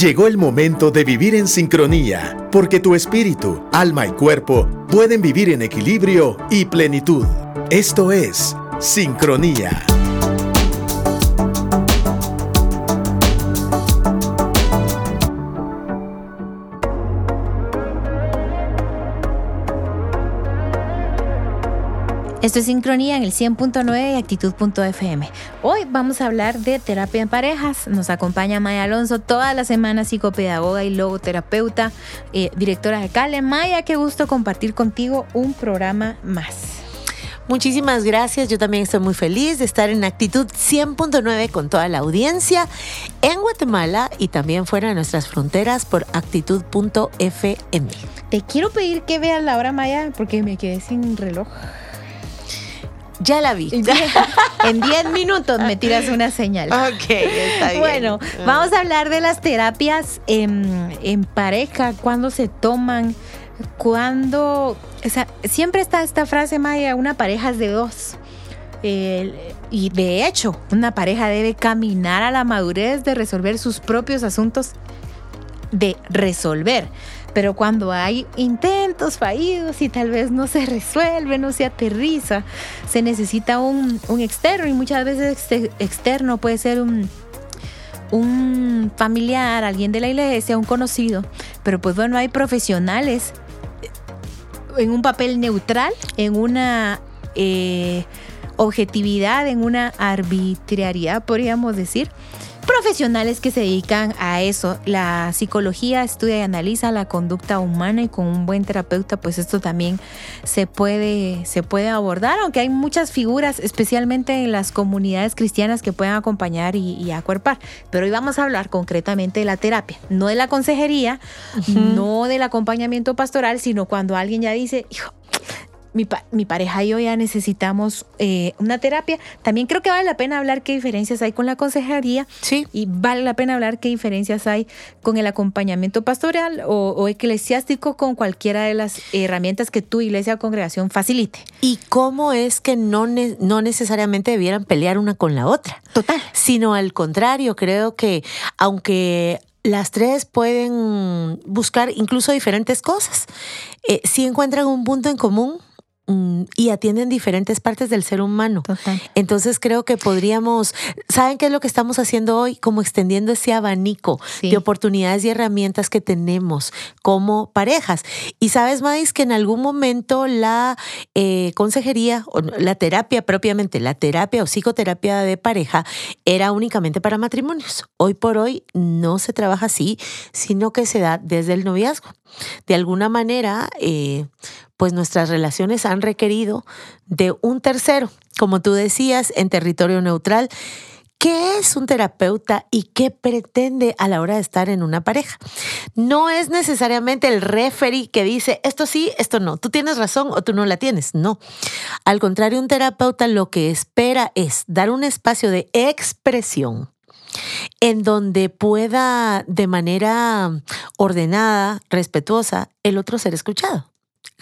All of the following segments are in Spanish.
Llegó el momento de vivir en sincronía, porque tu espíritu, alma y cuerpo pueden vivir en equilibrio y plenitud. Esto es sincronía. Esto es Sincronía en el 100.9 y Actitud.fm. Hoy vamos a hablar de terapia en parejas. Nos acompaña Maya Alonso toda la semana, psicopedagoga y logoterapeuta, eh, directora de Cale. Maya, qué gusto compartir contigo un programa más. Muchísimas gracias. Yo también estoy muy feliz de estar en Actitud 100.9 con toda la audiencia en Guatemala y también fuera de nuestras fronteras por actitud.fm. Te quiero pedir que veas la hora, Maya, porque me quedé sin reloj. Ya la vi. en 10 minutos me tiras una señal. Ok, está bien. Bueno, vamos a hablar de las terapias en, pareja, cuándo se toman, cuándo... O sea, siempre está esta frase, Maya, una pareja es de dos. y de hecho, una pareja debe caminar a la madurez de resolver sus propios asuntos, de resolver pero cuando hay intentos fallidos y tal vez no se resuelve, no se aterriza, se necesita un, externo y muchas veces este externo puede ser un, un familiar, alguien de la iglesia, un conocido, pero pues bueno, hay profesionales en un papel neutral, en una eh, objetividad, en una arbitrariedad, podríamos decir, profesionales que se dedican a eso. La psicología estudia y analiza la conducta humana y con un buen terapeuta, pues esto también se puede, se puede abordar, aunque hay muchas figuras, especialmente en las comunidades cristianas, que pueden acompañar y, acuerpar. Pero hoy vamos a hablar concretamente de la terapia, no de la consejería, no del acompañamiento pastoral, sino cuando alguien ya dice, hijo, mi, pareja y yo ya necesitamos eh, una terapia. También creo que vale la pena hablar qué diferencias hay con la consejería. Sí. Y vale la pena hablar qué diferencias hay con el acompañamiento pastoral o, eclesiástico con cualquiera de las herramientas que tu iglesia o congregación facilite. Y cómo es que no, no necesariamente debieran pelear una con la otra. Total. Sino al contrario, creo que aunque las tres pueden buscar incluso diferentes cosas. Eh, si encuentran un punto en común, y atienden diferentes partes del ser humano. Entonces creo que podríamos, ¿saben qué es lo que estamos haciendo hoy? Como extendiendo ese abanico de oportunidades y herramientas que tenemos como parejas. Y sabes, Mais, que en algún momento la eh, consejería o la terapia propiamente, la terapia o psicoterapia de pareja era únicamente para matrimonios. Hoy por hoy no se trabaja así, sino que se da desde el noviazgo. De alguna manera, eh, pues nuestras relaciones han requerido de un tercero, como tú decías, en territorio neutral. ¿Qué es un terapeuta y qué pretende a la hora de estar en una pareja? No es necesariamente el referee que dice esto sí, esto no, tú tienes razón o tú no la tienes. No. Al contrario, un terapeuta lo que espera es dar un espacio de expresión en donde pueda de manera ordenada, respetuosa, el otro ser escuchado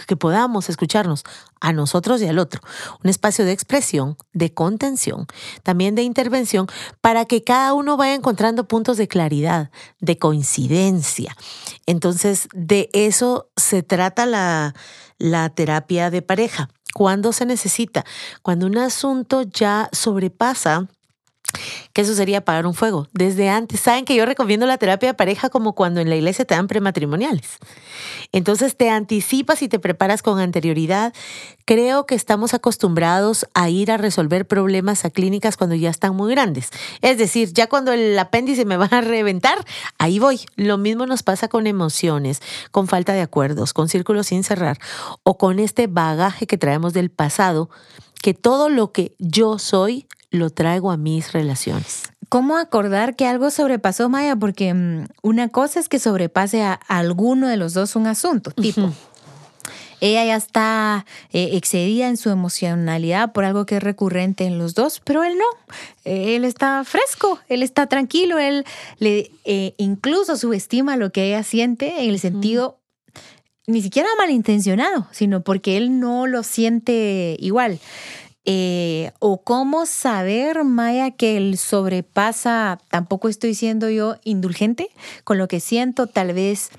que podamos escucharnos a nosotros y al otro. Un espacio de expresión, de contención, también de intervención, para que cada uno vaya encontrando puntos de claridad, de coincidencia. Entonces, de eso se trata la, la terapia de pareja. ¿Cuándo se necesita? Cuando un asunto ya sobrepasa que eso sería apagar un fuego. Desde antes, saben que yo recomiendo la terapia de pareja como cuando en la iglesia te dan prematrimoniales. Entonces te anticipas y te preparas con anterioridad. Creo que estamos acostumbrados a ir a resolver problemas a clínicas cuando ya están muy grandes. Es decir, ya cuando el apéndice me va a reventar, ahí voy. Lo mismo nos pasa con emociones, con falta de acuerdos, con círculos sin cerrar o con este bagaje que traemos del pasado, que todo lo que yo soy lo traigo a mis relaciones. ¿Cómo acordar que algo sobrepasó, Maya? Porque mm, una cosa es que sobrepase a alguno de los dos un asunto, tipo, ella ya está eh, excedida en su emocionalidad por algo que es recurrente en los dos, pero él no. él está fresco, él está tranquilo, él le eh, incluso subestima lo que ella siente en el sentido ni siquiera malintencionado, sino porque él no lo siente igual. Eh, o cómo saber, Maya, que el sobrepasa, tampoco estoy siendo yo indulgente con lo que siento, tal vez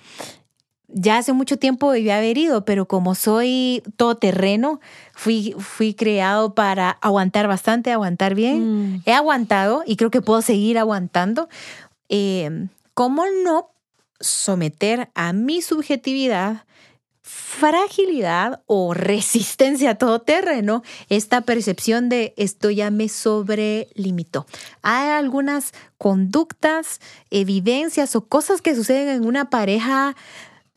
ya hace mucho tiempo debía haber ido, pero como soy todoterreno, fui, fui creado para aguantar bastante, aguantar bien. Mm. He aguantado y creo que puedo seguir aguantando. Eh, ¿Cómo no someter a mi subjetividad, fragilidad o resistencia a todo terreno esta percepción de esto ya me sobrelimitó? Hay algunas conductas, evidencias o cosas que suceden en una pareja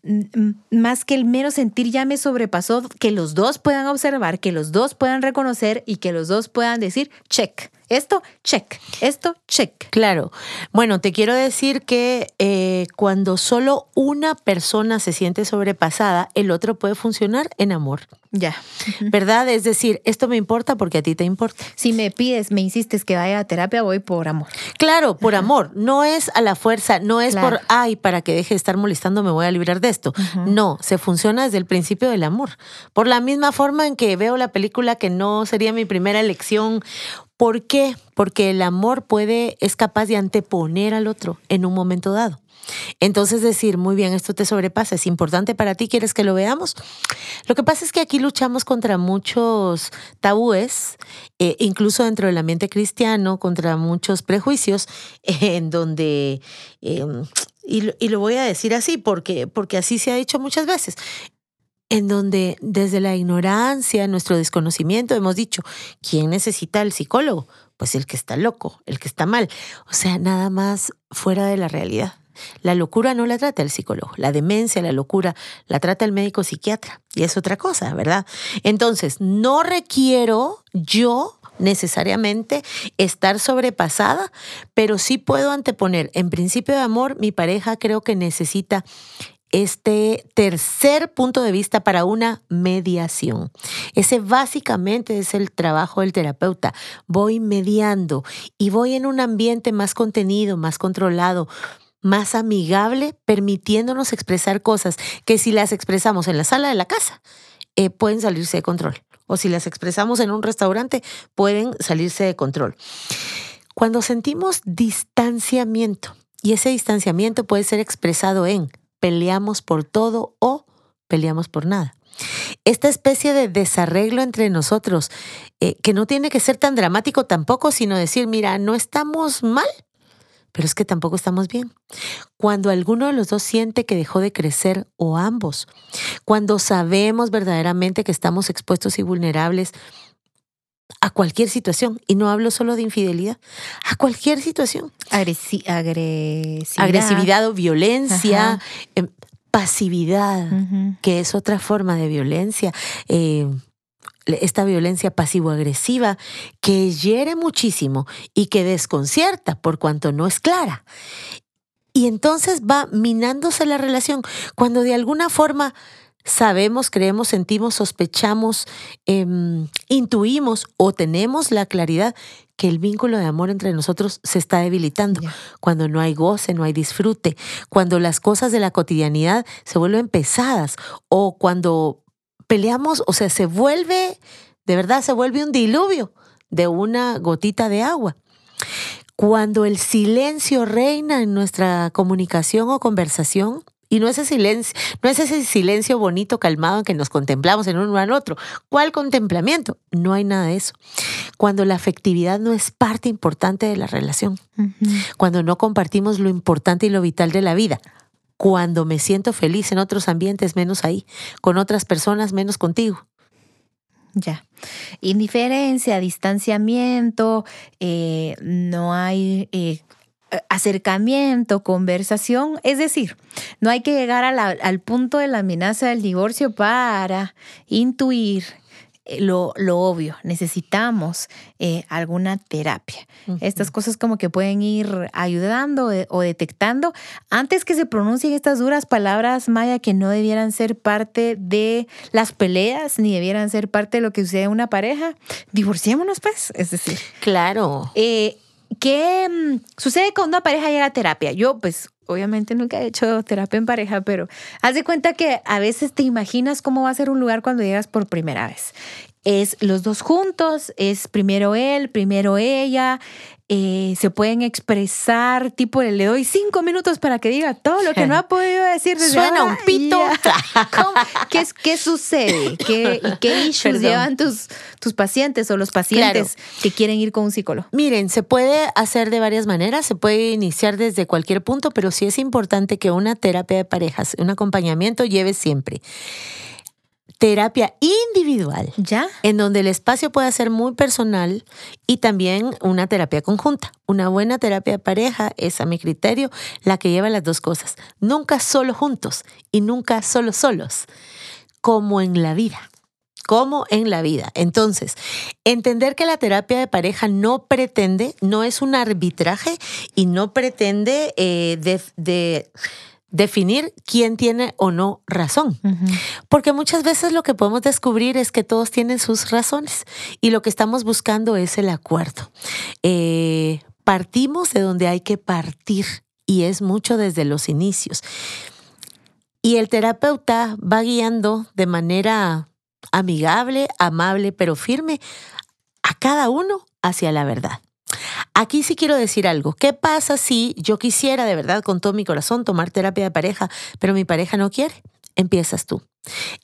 mm, más que el mero sentir ya me sobrepasó, que los dos puedan observar, que los dos puedan reconocer y que los dos puedan decir, check, esto, check, esto, check. Claro. Bueno, te quiero decir que eh, cuando solo una persona se siente sobrepasada, el otro puede funcionar en amor. Ya. ¿Verdad? Es decir, esto me importa porque a ti te importa. Si me pides, me insistes que vaya a terapia, voy por amor. Claro, por amor. No es a la fuerza, no es Claro. por, ay, para que deje de estar molestando, me voy a librar de esto. No, se funciona desde el principio del amor. Por la misma forma en que veo la película que no sería mi primera elección. ¿Por qué? Porque el amor puede, es capaz de anteponer al otro en un momento dado. Entonces decir, muy bien, esto te sobrepasa, es importante para ti, ¿quieres que lo veamos? Lo que pasa es que aquí luchamos contra muchos tabúes, eh, incluso dentro del ambiente cristiano, contra muchos prejuicios, en donde, eh, y, y lo voy a decir así, porque, porque así se ha dicho muchas veces, en donde desde la ignorancia, nuestro desconocimiento, hemos dicho, ¿quién necesita el psicólogo? Pues el que está loco, el que está mal. O sea, nada más fuera de la realidad. La locura no la trata el psicólogo, la demencia, la locura, la trata el médico psiquiatra. Y es otra cosa, ¿verdad? Entonces, no requiero yo necesariamente estar sobrepasada, pero sí puedo anteponer, en principio de amor, mi pareja creo que necesita este tercer punto de vista para una mediación. Ese básicamente es el trabajo del terapeuta. Voy mediando y voy en un ambiente más contenido, más controlado, más amigable, permitiéndonos expresar cosas que si las expresamos en la sala de la casa, eh, pueden salirse de control. O si las expresamos en un restaurante, pueden salirse de control. Cuando sentimos distanciamiento, y ese distanciamiento puede ser expresado en peleamos por todo o peleamos por nada. Esta especie de desarreglo entre nosotros, eh, que no tiene que ser tan dramático tampoco, sino decir, mira, no estamos mal, pero es que tampoco estamos bien. Cuando alguno de los dos siente que dejó de crecer o ambos, cuando sabemos verdaderamente que estamos expuestos y vulnerables a cualquier situación, y no hablo solo de infidelidad, a cualquier situación, Agresi- agresividad. agresividad o violencia, em, pasividad, que es otra forma de violencia. eh, esta violencia pasivo-agresiva que hiere muchísimo y que desconcierta por cuanto no es clara. Y entonces va minándose la relación cuando de alguna forma sabemos, creemos, sentimos, sospechamos, em, intuimos o tenemos la claridad que el vínculo de amor entre nosotros se está debilitando, cuando no hay goce, no hay disfrute, cuando las cosas de la cotidianidad se vuelven pesadas o cuando peleamos, o sea, se vuelve, de verdad, se vuelve un diluvio de una gotita de agua. Cuando el silencio reina en nuestra comunicación o conversación, y no ese silencio, no es ese silencio bonito, calmado en que nos contemplamos en uno al otro. ¿Cuál contemplamiento? No hay nada de eso. Cuando la afectividad no es parte importante de la relación, cuando no compartimos lo importante y lo vital de la vida, cuando me siento feliz en otros ambientes menos ahí, con otras personas menos contigo. Ya. Indiferencia, distanciamiento, eh, no hay eh, acercamiento, conversación. Es decir, no hay que llegar a la- al punto de la amenaza del divorcio para intuir eh, lo, lo obvio. Necesitamos eh, alguna terapia. Estas cosas como que pueden ir ayudando eh, o detectando antes que se pronuncien estas duras palabras, Maya, que no debieran ser parte de las peleas ni debieran ser parte de lo que sucede en una pareja. Divorciémonos, pues. Es decir, Claro. eh, ¿qué mm, sucede cuando una pareja llega a terapia? Yo, pues, obviamente nunca he hecho terapia en pareja, pero haz de cuenta que a veces te imaginas cómo va a ser un lugar cuando llegas por primera vez. es los dos juntos, es primero él, primero ella, eh, se pueden expresar, tipo, le doy cinco minutos para que diga todo lo que no ha podido decir desde Suena un pito. ¿Qué, ¿Qué, sucede? ¿Qué, ¿Qué issues llevan tus, tus pacientes o los pacientes que quieren ir con un psicólogo? Miren, se puede hacer de varias maneras, se puede iniciar desde cualquier punto, pero sí es importante que una terapia de parejas, un acompañamiento lleve siempre terapia individual, ¿ya? En donde el espacio pueda ser muy personal y también una terapia conjunta. Una buena terapia de pareja es, a mi criterio, la que lleva las dos cosas. Nunca solo juntos y nunca solo solos, como en la vida. Como en la vida. Entonces, entender que la terapia de pareja no pretende, no es un arbitraje y no pretende eh, de definir quién tiene o no razón. Porque muchas veces lo que podemos descubrir es que todos tienen sus razones y lo que estamos buscando es el acuerdo. Eh, partimos de donde hay que partir y es mucho desde los inicios. Y el terapeuta va guiando de manera amigable, amable, pero firme a cada uno hacia la verdad. Aquí sí quiero decir algo. ¿Qué pasa si yo quisiera de verdad con todo mi corazón tomar terapia de pareja, pero mi pareja no quiere? Empiezas tú.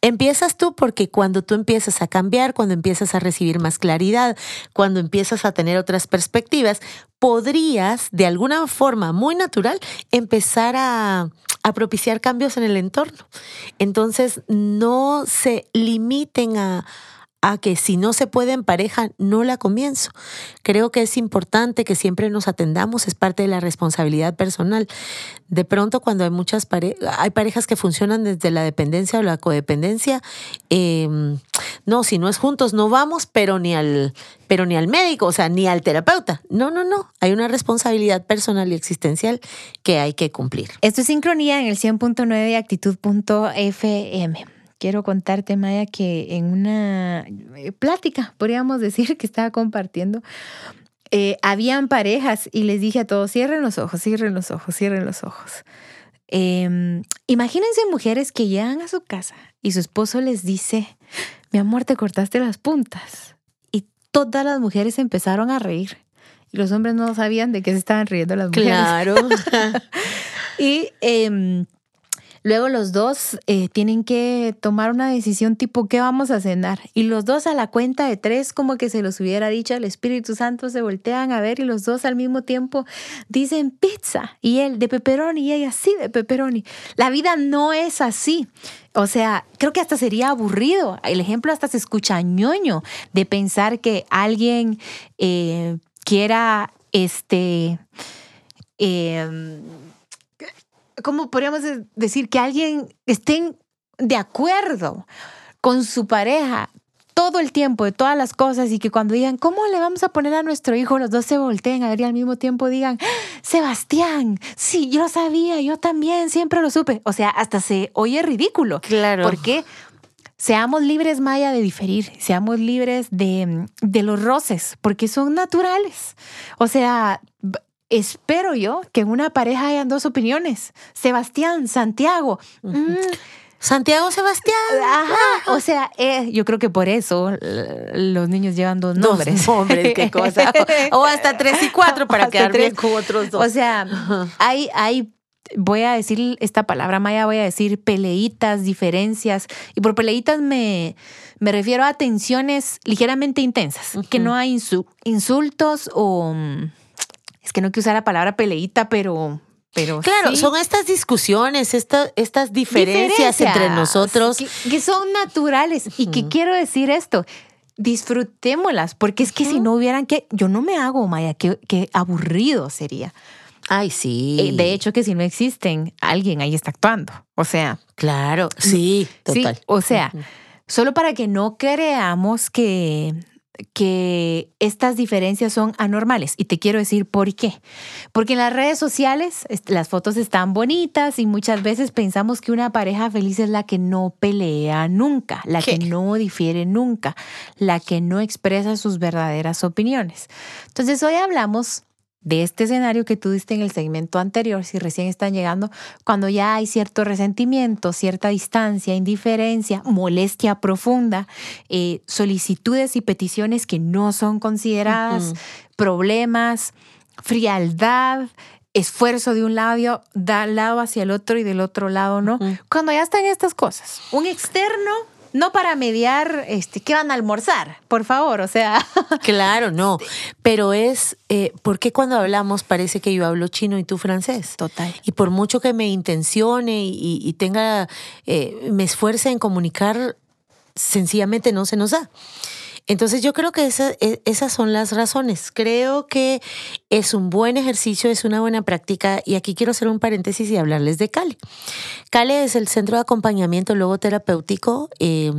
Empiezas tú porque cuando tú empiezas a cambiar, cuando empiezas a recibir más claridad, cuando empiezas a tener otras perspectivas, podrías de alguna forma muy natural empezar a, a propiciar cambios en el entorno. Entonces, no se limiten a, a que si no se puede en pareja, no la comienzo. Creo que es importante que siempre nos atendamos, es parte de la responsabilidad personal. De pronto, cuando hay muchas parejas, hay parejas que funcionan desde la dependencia o la codependencia, em, no, si no es juntos, no vamos, pero ni al, pero ni al médico, o sea, ni al terapeuta. No, no, no. Hay una responsabilidad personal y existencial que hay que cumplir. Esto es sincronía en el 100.9 de actitud.fm quiero contarte, Maya, que en una eh, plática, podríamos decir, que estaba compartiendo, eh, habían parejas y les dije a todos, cierren los ojos, cierren los ojos, cierren los ojos. Em, imagínense mujeres que llegan a su casa y su esposo les dice, mi amor, te cortaste las puntas. Y todas las mujeres empezaron a reír. Y los hombres no sabían de qué se estaban riendo las mujeres. Claro. y em, Luego los dos eh, tienen que tomar una decisión tipo, ¿qué vamos a cenar? Y los dos a la cuenta de tres, como que se los hubiera dicho al Espíritu Santo, se voltean a ver y los dos al mismo tiempo dicen pizza. Y él de pepperoni y ella sí de pepperoni. La vida no es así. O sea, creo que hasta sería aburrido. El ejemplo hasta se escucha ñoño de pensar que alguien eh, quiera este... Eh, ¿cómo podríamos decir? Que alguien esté de acuerdo con su pareja todo el tiempo de todas las cosas y que cuando digan, ¿cómo le vamos a poner a nuestro hijo? Los dos se volteen a ver y al mismo tiempo digan, Sebastián, sí, yo lo sabía, yo también, siempre lo supe. O sea, hasta se oye ridículo. Claro. Porque seamos libres, Maya, de diferir, seamos libres de, de los roces, porque son naturales. O sea, espero yo que en una pareja hayan dos opiniones. Sebastián, Santiago. Mm. Santiago Sebastián. Ajá. O sea, eh, yo creo que por eso los niños llevan dos nombres. Dos nombres, qué cosa. O, hasta tres y cuatro para quedar bien con otros dos. O sea, hay, hay voy a decir esta palabra maya, voy a decir peleitas, diferencias. Y por peleitas me, me refiero a tensiones ligeramente intensas, que no hay insultos o mm, es que no quiero usar la palabra peleita, pero... Pero claro, son estas discusiones, estas diferencias, entre nosotros. Que, son naturales. Y que quiero decir esto, disfrutémoslas, porque es que si no hubieran que, yo no me hago, Maya, qué, aburrido sería. Ay, sí. Eh, de hecho, que si no existen, alguien ahí está actuando. O sea. Claro, sí, total. o sea, solo para que no creamos que que estas diferencias son anormales. Y te quiero decir por qué. Porque en las redes sociales las fotos están bonitas y muchas veces pensamos que una pareja feliz es la que no pelea nunca, la que no difiere nunca, la que no expresa sus verdaderas opiniones. Entonces hoy hablamos de este escenario que tú diste en el segmento anterior, si recién están llegando, cuando ya hay cierto resentimiento, cierta distancia, indiferencia, molestia profunda, eh, solicitudes y peticiones que no son consideradas, problemas, frialdad, esfuerzo de un lado, da lado hacia el otro y del otro lado, ¿no? Cuando ya están estas cosas, un externo no para mediar, este, ¿qué van a almorzar? Por favor, o sea. Claro, no. Pero es, eh, ¿por qué cuando hablamos parece que yo hablo chino y tú francés? Total. Y por mucho que me intencione y, tenga, eh, me esfuerce en comunicar, sencillamente no se nos da. Entonces yo creo que e, esas son las razones. Creo que es un buen ejercicio, es una buena práctica y aquí quiero hacer un paréntesis y hablarles de CALE. CALE es el Centro de Acompañamiento Logoterapéutico eh,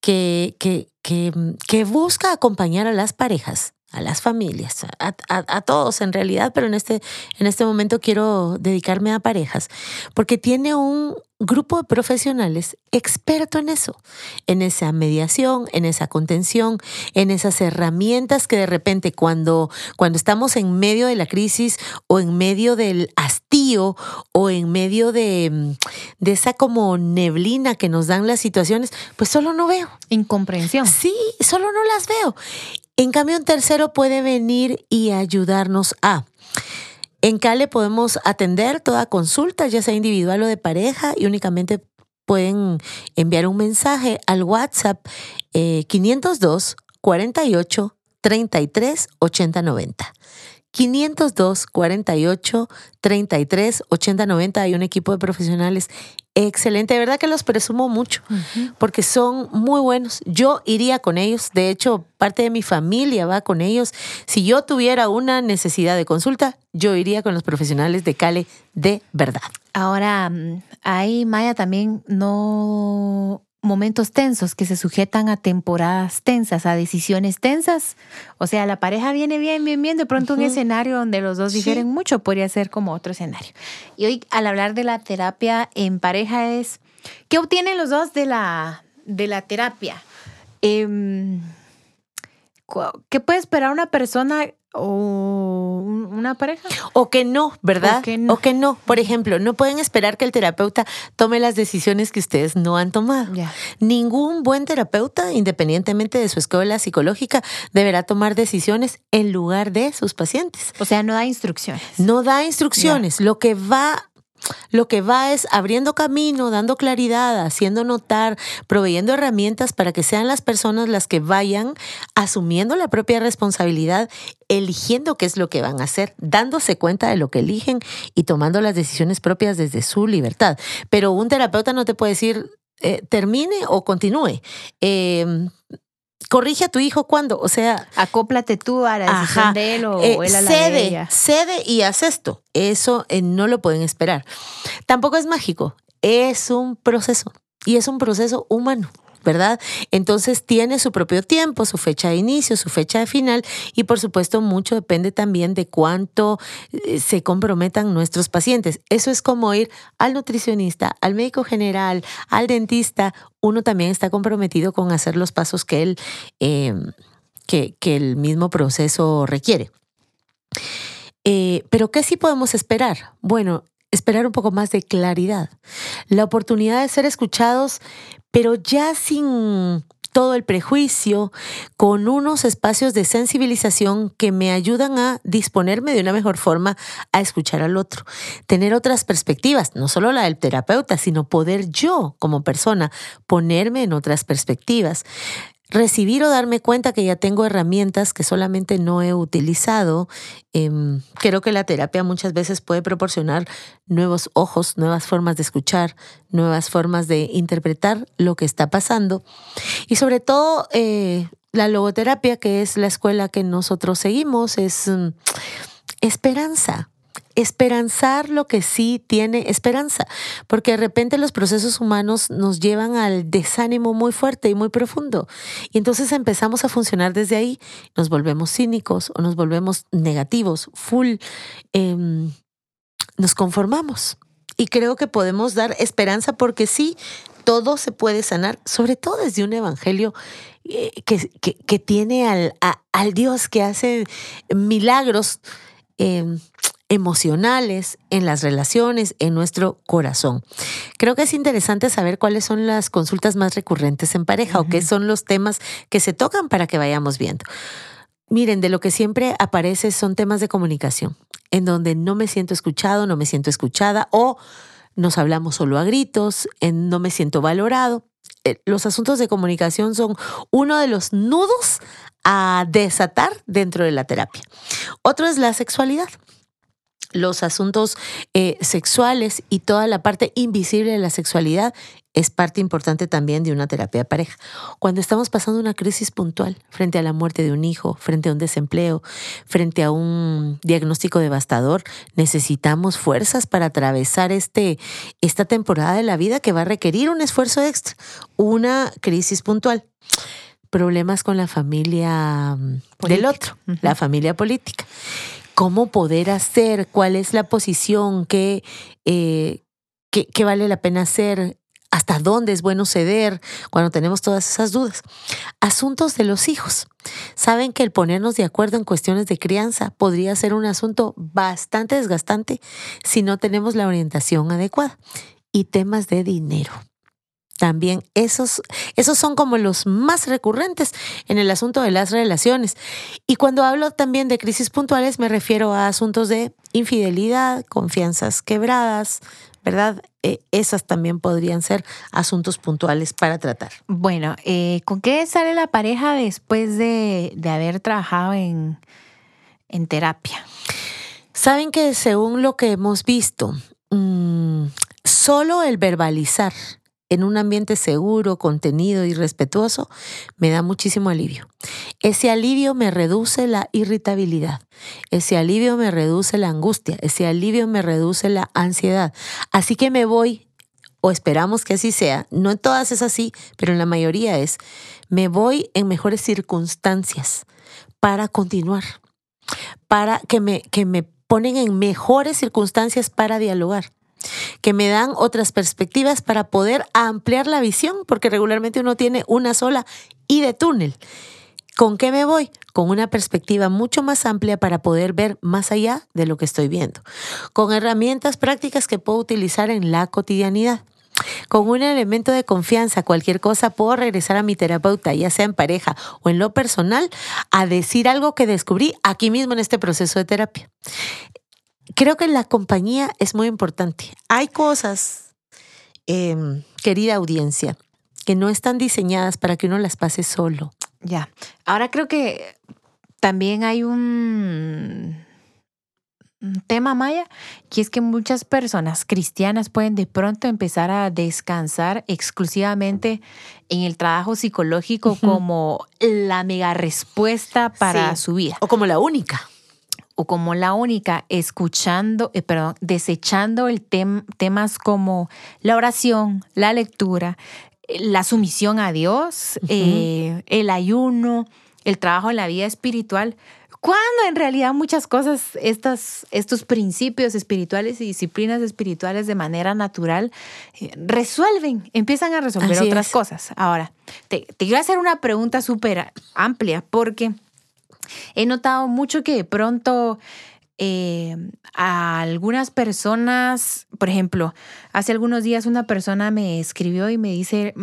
que, que, que busca acompañar a las parejas a las familias, a, todos en realidad, pero en este, en este momento quiero dedicarme a parejas, porque tiene un grupo de profesionales experto en eso, en esa mediación, en esa contención, en esas herramientas que de repente cuando, cuando estamos en medio de la crisis o en medio del hastío o en medio de, de esa como neblina que nos dan las situaciones, pues solo no veo. Incomprensión. Sí, solo no las veo. En cambio, un tercero puede venir y ayudarnos a... En CALE podemos atender toda consulta, ya sea individual o de pareja, y únicamente pueden enviar un mensaje al WhatsApp 502 48 33 80 90. 502 48 33 80 90. Hay un equipo de profesionales excelente. De verdad que los presumo mucho porque son muy buenos. Yo iría con ellos. De hecho, parte de mi familia va con ellos. Si yo tuviera una necesidad de consulta, yo iría con los profesionales de Cale de verdad. Ahora, mm, ahí Maya también no momentos tensos que se sujetan a temporadas tensas, a decisiones tensas. O sea, la pareja viene bien, bien, bien, de pronto un escenario donde los dos difieren mucho podría ser como otro escenario. Y hoy al hablar de la terapia en pareja es, ¿qué obtienen los dos de la, de la terapia? Em, ¿Qué puede esperar una persona o una pareja. O que no, ¿verdad? O que no. Por ejemplo, no pueden esperar que el terapeuta tome las decisiones que ustedes no han tomado. Ningún buen terapeuta, independientemente de su escuela psicológica, deberá tomar decisiones en lugar de sus pacientes. O sea, no da instrucciones. No da instrucciones. Lo que va lo que va es abriendo camino, dando claridad, haciendo notar, proveyendo herramientas para que sean las personas las que vayan asumiendo la propia responsabilidad, eligiendo qué es lo que van a hacer, dándose cuenta de lo que eligen y tomando las decisiones propias desde su libertad. Pero un terapeuta no te puede decir, eh, termine o continúe. Eh, corrige a tu hijo cuando, o sea, acóplate tú a la decisión de él o eh, él a la cede, de ella. Cede y haz esto. Eso eh, no lo pueden esperar. Tampoco es mágico, es un proceso y es un proceso humano. ¿Verdad? Entonces tiene su propio tiempo, su fecha de inicio, su fecha de final y por supuesto mucho depende también de cuánto eh, se comprometan nuestros pacientes. Eso es como ir al nutricionista, al médico general, al dentista. Uno también está comprometido con hacer los pasos que, él, em, que, el mismo proceso requiere. Eh, pero ¿qué sí podemos esperar? Bueno, esperar un poco más de claridad, la oportunidad de ser escuchados, pero ya sin todo el prejuicio, con unos espacios de sensibilización que me ayudan a disponerme de una mejor forma a escuchar al otro, tener otras perspectivas, no solo la del terapeuta, sino poder yo como persona ponerme en otras perspectivas recibir o darme cuenta que ya tengo herramientas que solamente no he utilizado. Em, creo que la terapia muchas veces puede proporcionar nuevos ojos, nuevas formas de escuchar, nuevas formas de interpretar lo que está pasando. Y sobre todo, eh, la logoterapia, que es la escuela que nosotros seguimos, es mm, esperanza esperanzar lo que sí tiene esperanza, porque de repente los procesos humanos nos llevan al desánimo muy fuerte y muy profundo. Y entonces empezamos a funcionar desde ahí, nos volvemos cínicos o nos volvemos negativos, full, em, nos conformamos. Y creo que podemos dar esperanza porque sí, todo se puede sanar, sobre todo desde un evangelio eh, que, que, tiene al, al Dios que hace milagros em, emocionales, en las relaciones, en nuestro corazón. Creo que es interesante saber cuáles son las consultas más recurrentes en pareja o qué son los temas que se tocan para que vayamos viendo. Miren, de lo que siempre aparece son temas de comunicación, en donde no me siento escuchado, no me siento escuchada o nos hablamos solo a gritos, en no me siento valorado. Eh, los asuntos de comunicación son uno de los nudos a desatar dentro de la terapia. Otro es la sexualidad los asuntos eh, sexuales y toda la parte invisible de la sexualidad es parte importante también de una terapia de pareja. Cuando estamos pasando una crisis puntual frente a la muerte de un hijo, frente a un desempleo, frente a un diagnóstico devastador, necesitamos fuerzas para atravesar este, esta temporada de la vida que va a requerir un esfuerzo extra, una crisis puntual. Problemas con la familia mm, del otro, la familia política cómo poder hacer, cuál es la posición, qué, eh, qué, vale la pena hacer, hasta dónde es bueno ceder cuando tenemos todas esas dudas. Asuntos de los hijos. Saben que el ponernos de acuerdo en cuestiones de crianza podría ser un asunto bastante desgastante si no tenemos la orientación adecuada. Y temas de dinero. También esos, esos son como los más recurrentes en el asunto de las relaciones. Y cuando hablo también de crisis puntuales me refiero a asuntos de infidelidad, confianzas quebradas, ¿verdad? Eh, esas también podrían ser asuntos puntuales para tratar. Bueno, eh, ¿con qué sale la pareja después de, haber trabajado en, en, terapia? Saben que según lo que hemos visto, mm, solo el verbalizar en un ambiente seguro, contenido y respetuoso, me da muchísimo alivio. Ese alivio me reduce la irritabilidad, ese alivio me reduce la angustia, ese alivio me reduce la ansiedad. Así que me voy, o esperamos que así sea, no todas es así, pero en la mayoría es, me voy en mejores circunstancias para continuar, para que me, que me ponen en mejores circunstancias para dialogar que me dan otras perspectivas para poder ampliar la visión, porque regularmente uno tiene una sola y de túnel. ¿Con qué me voy? Con una perspectiva mucho más amplia para poder ver más allá de lo que estoy viendo. Con herramientas prácticas que puedo utilizar en la cotidianidad. Con un elemento de confianza, cualquier cosa, puedo regresar a mi terapeuta, ya sea en pareja o en lo personal, a decir algo que descubrí aquí mismo en este proceso de terapia creo que la compañía es muy importante. Hay cosas, em, querida audiencia, que no están diseñadas para que uno las pase solo. Ya. Ahora creo que también hay un, tema maya, que es que muchas personas cristianas pueden de pronto empezar a descansar exclusivamente en el trabajo psicológico como la mega respuesta para su vida. O como la única o como la única escuchando, eh, perdón, desechando el temas como la oración, la lectura, la sumisión a Dios, eh, el ayuno, el trabajo en la vida espiritual, cuando en realidad muchas cosas, estas, estos principios espirituales y disciplinas espirituales de manera natural eh, resuelven, empiezan a resolver otras cosas. Ahora, te, te quiero hacer una pregunta súper amplia porque He notado mucho que de pronto eh, a algunas personas, por ejemplo, hace algunos días una persona me escribió y me dice,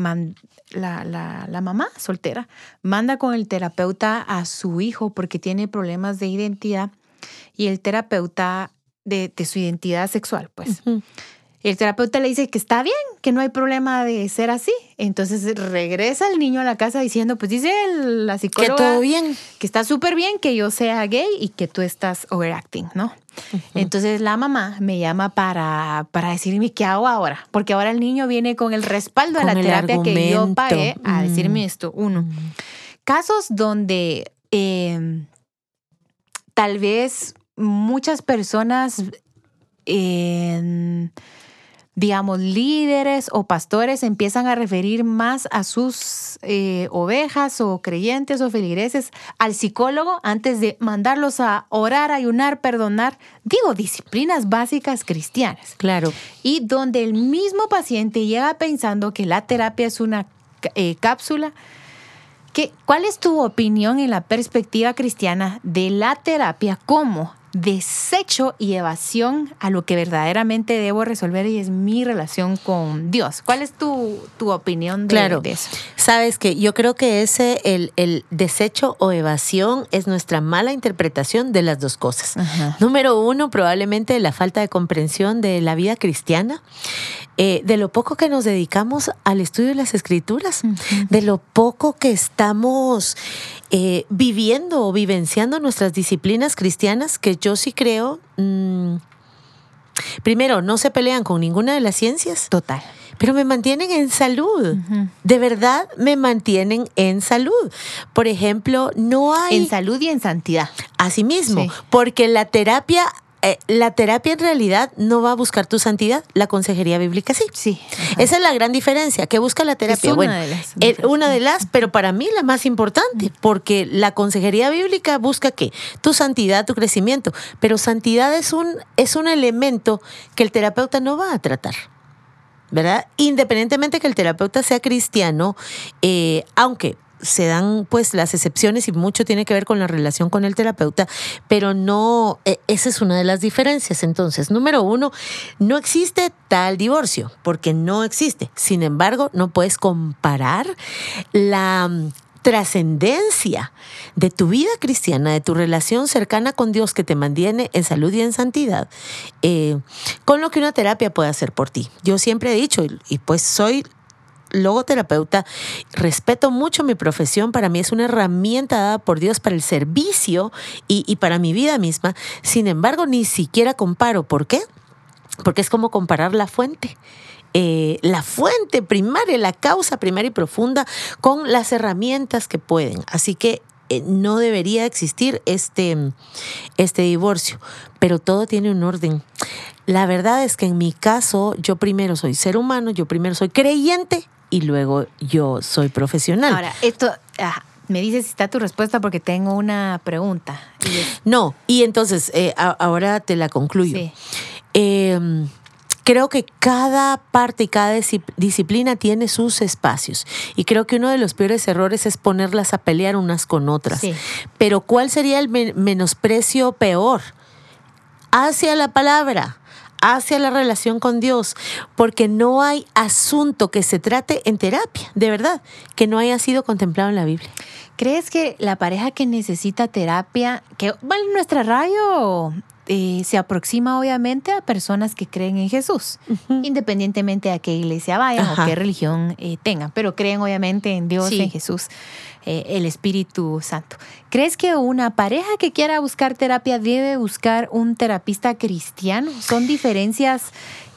la, la, mamá soltera manda con el terapeuta a su hijo porque tiene problemas de identidad y el terapeuta de, su identidad sexual, pues. El terapeuta le dice que está bien, que no hay problema de ser así. Entonces regresa el niño a la casa diciendo, pues dice la psicóloga que todo bien, que está súper bien que yo sea gay y que tú estás overacting, ¿no? Entonces la mamá me llama para, para decirme qué hago ahora, porque ahora el niño viene con el respaldo de la terapia que yo pagué a decirme esto. Uno, casos donde em, tal vez muchas personas digamos, líderes o pastores empiezan a referir más a sus eh, ovejas o creyentes o feligreses al psicólogo antes de mandarlos a orar, ayunar, perdonar, digo, disciplinas básicas cristianas. Claro. Y donde el mismo paciente llega pensando que la terapia es una eh, cápsula. ¿Qué, ¿Cuál es tu opinión en la perspectiva cristiana de la terapia como desecho y evasión a lo que verdaderamente debo resolver y es mi relación con Dios. ¿Cuál es tu, tu opinión de, Claro. de eso? Sabes que yo creo que ese, el, el desecho o evasión, es nuestra mala interpretación de las dos cosas. Ajá. Número uno, probablemente la falta de comprensión de la vida cristiana, eh, de lo poco que nos dedicamos al estudio de las escrituras, de lo poco que estamos eh, viviendo o vivenciando nuestras disciplinas cristianas, que yo sí creo, mm, primero, no se pelean con ninguna de las ciencias. Total. Pero me mantienen en salud. De verdad me mantienen en salud. Por ejemplo, no hay... En salud y en santidad. Así mismo, Sí. porque la terapia, eh, la terapia en realidad no va a buscar tu santidad, la consejería bíblica sí. Sí. Esa es la gran diferencia. ¿Qué busca la terapia? una bueno, de las eh, una de las, pero para mí la más importante, porque la consejería bíblica busca qué? Tu santidad, tu crecimiento. Pero santidad es un, es un elemento que el terapeuta no va a tratar. ¿Verdad? Independientemente que el terapeuta sea cristiano, eh, aunque se dan pues las excepciones y mucho tiene que ver con la relación con el terapeuta, pero no, eh, esa es una de las diferencias. Entonces, número uno, no existe tal divorcio, porque no existe. Sin embargo, no puedes comparar la trascendencia de tu vida cristiana, de tu relación cercana con Dios que te mantiene en salud y en santidad, eh, con lo que una terapia puede hacer por ti. Yo siempre he dicho, y, pues soy logoterapeuta, respeto mucho mi profesión, para mí es una herramienta dada por Dios para el servicio y para mi vida misma. Sin embargo, ni siquiera comparo. ¿Por qué? Porque es como comparar la fuente. Eh, la fuente primaria, la causa primaria y profunda con las herramientas que pueden. Así que eh, no debería existir este, este divorcio, pero todo tiene un orden. La verdad es que en mi caso, yo primero soy ser humano, yo primero soy creyente y luego yo soy profesional. Ahora, esto, ah, me dices si está tu respuesta porque tengo una pregunta. No, y entonces, eh, a- ahora te la concluyo. Sí. Eh, creo que cada parte y cada disci- disciplina tiene sus espacios. Y creo que uno de los peores errores es ponerlas a pelear unas con otras. Sí. Pero ¿cuál sería el men- menosprecio peor? Hacia la palabra hacia la relación con Dios, porque no hay asunto que se trate en terapia, de verdad, que no haya sido contemplado en la Biblia. ¿Crees que la pareja que necesita terapia, que bueno, nuestra radio eh, se aproxima obviamente a personas que creen en Jesús, independientemente a qué iglesia vayan Ajá. o qué religión eh, tengan, pero creen obviamente en Dios, Sí. en Jesús, eh, el Espíritu Santo. ¿Crees que una pareja que quiera buscar terapia debe buscar un terapista cristiano? ¿Son diferencias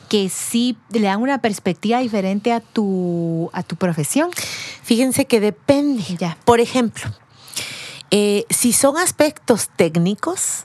que sí le dan una perspectiva diferente a tu, a tu profesión? Fíjense que depende. Ya. Por ejemplo, eh, si son aspectos técnicos,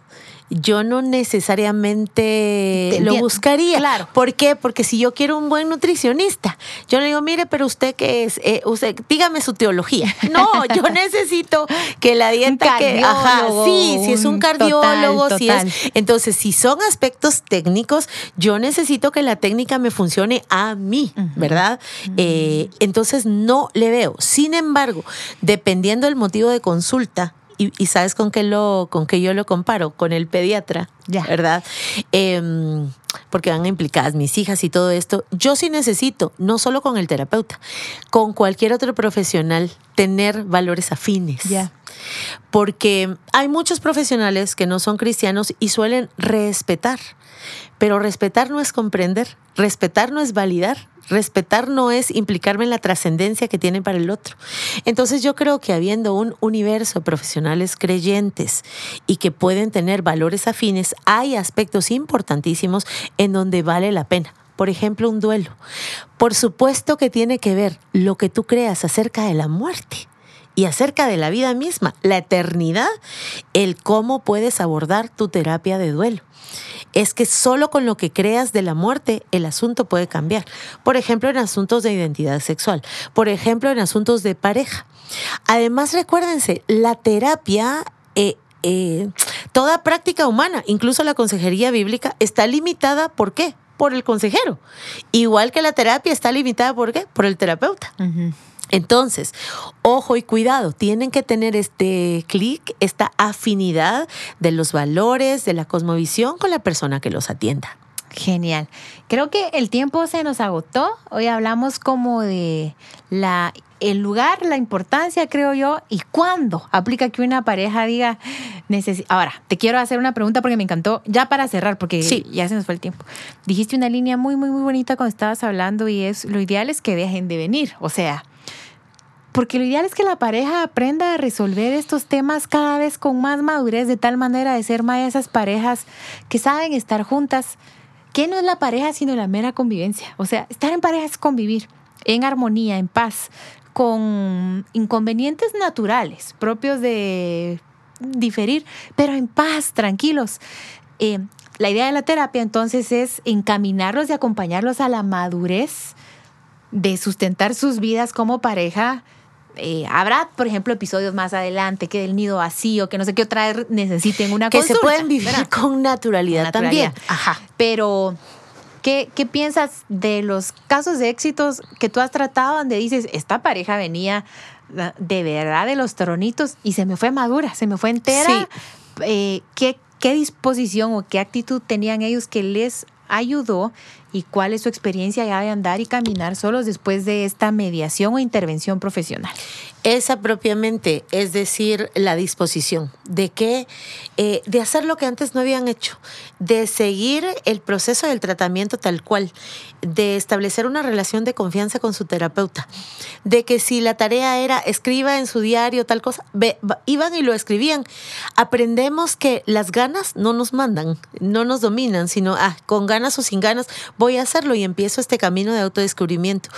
yo no necesariamente Te lo buscaría. Claro. ¿Por qué? Porque si yo quiero un buen nutricionista, yo le digo, mire, pero usted qué es, Eh, usted, dígame su teología. No, yo necesito que la dieta que, ajá, sí, si es un cardiólogo, total, si total. es, entonces si son aspectos técnicos, yo necesito que la técnica me funcione a mí. ¿verdad? Eh, entonces no le veo. Sin embargo, dependiendo del motivo de consulta, y, y sabes con qué lo, con qué yo lo comparo, con el pediatra, Ya. ¿verdad? Em, porque van implicadas mis hijas y todo esto. Yo sí necesito, no solo con el terapeuta, con cualquier otro profesional, tener valores afines. Ya. Porque hay muchos profesionales que no son cristianos y suelen respetar. Pero respetar no es comprender, respetar no es validar, respetar no es implicarme en la trascendencia que tiene para el otro. Entonces yo creo que habiendo un universo de profesionales creyentes y que pueden tener valores afines, hay aspectos importantísimos en donde vale la pena. Por ejemplo, un duelo. Por supuesto que tiene que ver lo que tú creas acerca de la muerte y acerca de la vida misma, la eternidad, el cómo puedes abordar tu terapia de duelo. Es que solo con lo que creas de la muerte el asunto puede cambiar. Por ejemplo, en asuntos de identidad sexual. Por ejemplo, en asuntos de pareja. Además, recuérdense, la terapia... eh, eh, toda práctica humana, incluso la consejería bíblica, está limitada, ¿por qué? Por el consejero. Igual que la terapia está limitada, ¿por qué? Por el terapeuta. Entonces, ojo y cuidado, tienen que tener este clic, esta afinidad de los valores, de la cosmovisión con la persona que los atienda. Genial. Creo que el tiempo se nos agotó. Hoy hablamos como de la el lugar, la importancia, creo yo, y cuándo aplica que una pareja diga, ahora, te quiero hacer una pregunta porque me encantó, ya para cerrar, porque ya se nos fue el tiempo. Dijiste una línea muy, muy, muy bonita cuando estabas hablando y es, lo ideal es que dejen de venir, o sea, porque lo ideal es que la pareja aprenda a resolver estos temas cada vez con más madurez, de tal manera de ser más esas parejas que saben estar juntas, que no es la pareja, sino la mera convivencia. O sea, estar en pareja es convivir en armonía, en paz, con inconvenientes naturales propios de diferir, pero en paz, tranquilos. Eh, la idea de la terapia entonces es encaminarlos y acompañarlos a la madurez de sustentar sus vidas como pareja. Eh, habrá, por ejemplo, episodios más adelante que del nido vacío, que no sé qué otra vez necesiten una que se pueden vivir con naturalidad, también. Ajá. Pero ¿Qué, piensas de los casos de éxitos que tú has tratado donde dices, esta pareja venía ah, de verdad de los tronitos y se me fue madura, se me fue entera? Eh, ¿qué, ¿Qué disposición o qué actitud tenían ellos que les ayudó y cuál es su experiencia ya de andar y caminar solos después de esta mediación o intervención profesional? Esa propiamente, es decir, la disposición de que, eh, de hacer lo que antes no habían hecho, de seguir el proceso del tratamiento tal cual, de establecer una relación de confianza con su terapeuta, de que si la tarea era escriba en su diario tal cosa, iban y lo escribían. Aprendemos que las ganas no nos mandan, no nos dominan, sino ah, con ganas o sin ganas voy a hacerlo y empiezo este camino de autodescubrimiento,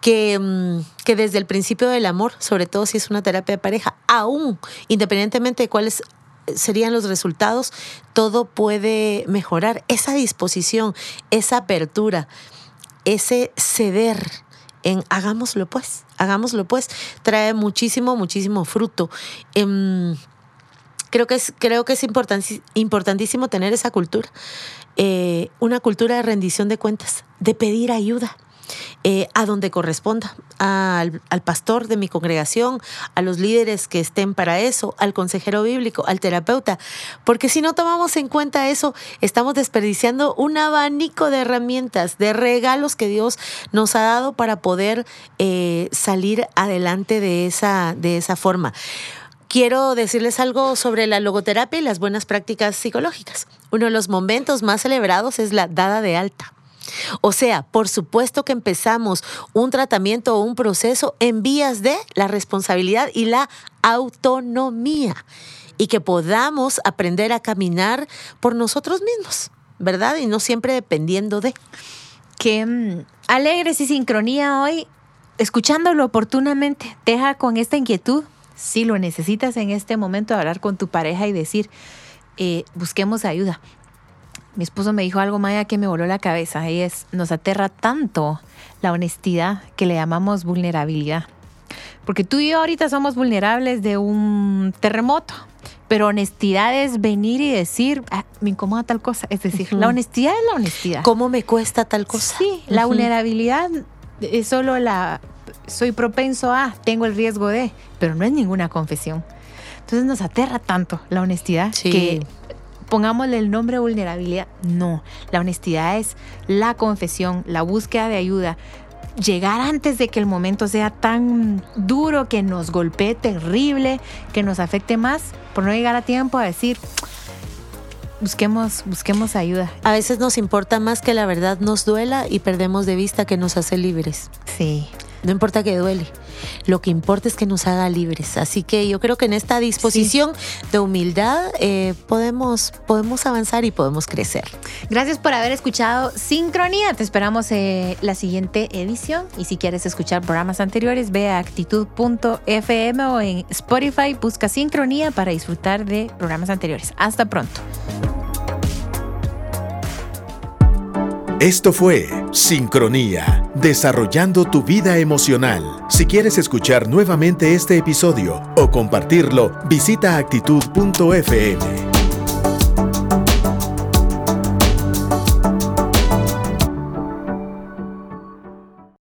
que, mm, que desde el principio del amor, sobre todo si es una terapia de pareja, aún independientemente de cuáles serían los resultados, todo puede mejorar. Esa disposición, esa apertura, ese ceder en hagámoslo pues, hagámoslo pues, trae muchísimo, muchísimo fruto. Em, creo que es, creo que es importantísimo tener esa cultura, eh, una cultura de rendición de cuentas, de pedir ayuda. Eh, a donde corresponda, al, pastor de mi congregación, a los líderes que estén para eso, al consejero bíblico, al terapeuta, porque si no tomamos en cuenta eso, estamos desperdiciando un abanico de herramientas, de regalos que Dios nos ha dado para poder eh, salir adelante de esa, de esa forma quiero decirles algo sobre la logoterapia y las buenas prácticas psicológicas. Uno de los momentos más celebrados es la dada de alta. O sea, por supuesto que empezamos un tratamiento o un proceso en vías de la responsabilidad y la autonomía y que podamos aprender a caminar por nosotros mismos, ¿verdad? Y no siempre dependiendo de. Qué mm, alegres y sincronía hoy, escuchándolo oportunamente, deja con esta inquietud, si lo necesitas en este momento, hablar con tu pareja y decir, eh, busquemos ayuda mi esposo me dijo algo, Maya, que me voló la cabeza. Y es, nos aterra tanto la honestidad que le llamamos vulnerabilidad. Porque tú y yo ahorita somos vulnerables de un terremoto. Pero honestidad es venir y decir, ah, me incomoda tal cosa. Es decir, la honestidad es la honestidad. ¿Cómo me cuesta tal cosa? Sí, la vulnerabilidad es solo la, soy propenso a, tengo el riesgo de, pero no es ninguna confesión. Entonces nos aterra tanto la honestidad que pongámosle el nombre vulnerabilidad. No, la honestidad es la confesión, la búsqueda de ayuda. Llegar antes de que el momento sea tan duro, que nos golpee terrible, que nos afecte más, por no llegar a tiempo a decir, busquemos, busquemos ayuda. A veces nos importa más que la verdad nos duela y perdemos de vista que nos hace libres. Sí. No importa que duele. Lo que importa es que nos haga libres. Así que yo creo que en esta disposición de humildad eh, podemos, podemos avanzar y podemos crecer. Gracias por haber escuchado Sincronía. Te esperamos en la siguiente edición. Y si quieres escuchar programas anteriores, ve a actitud.fm o en Spotify, busca Sincronía para disfrutar de programas anteriores. Hasta pronto. Esto fue Sincronía, desarrollando tu vida emocional. Si quieres escuchar nuevamente este episodio o compartirlo, visita actitud.fm.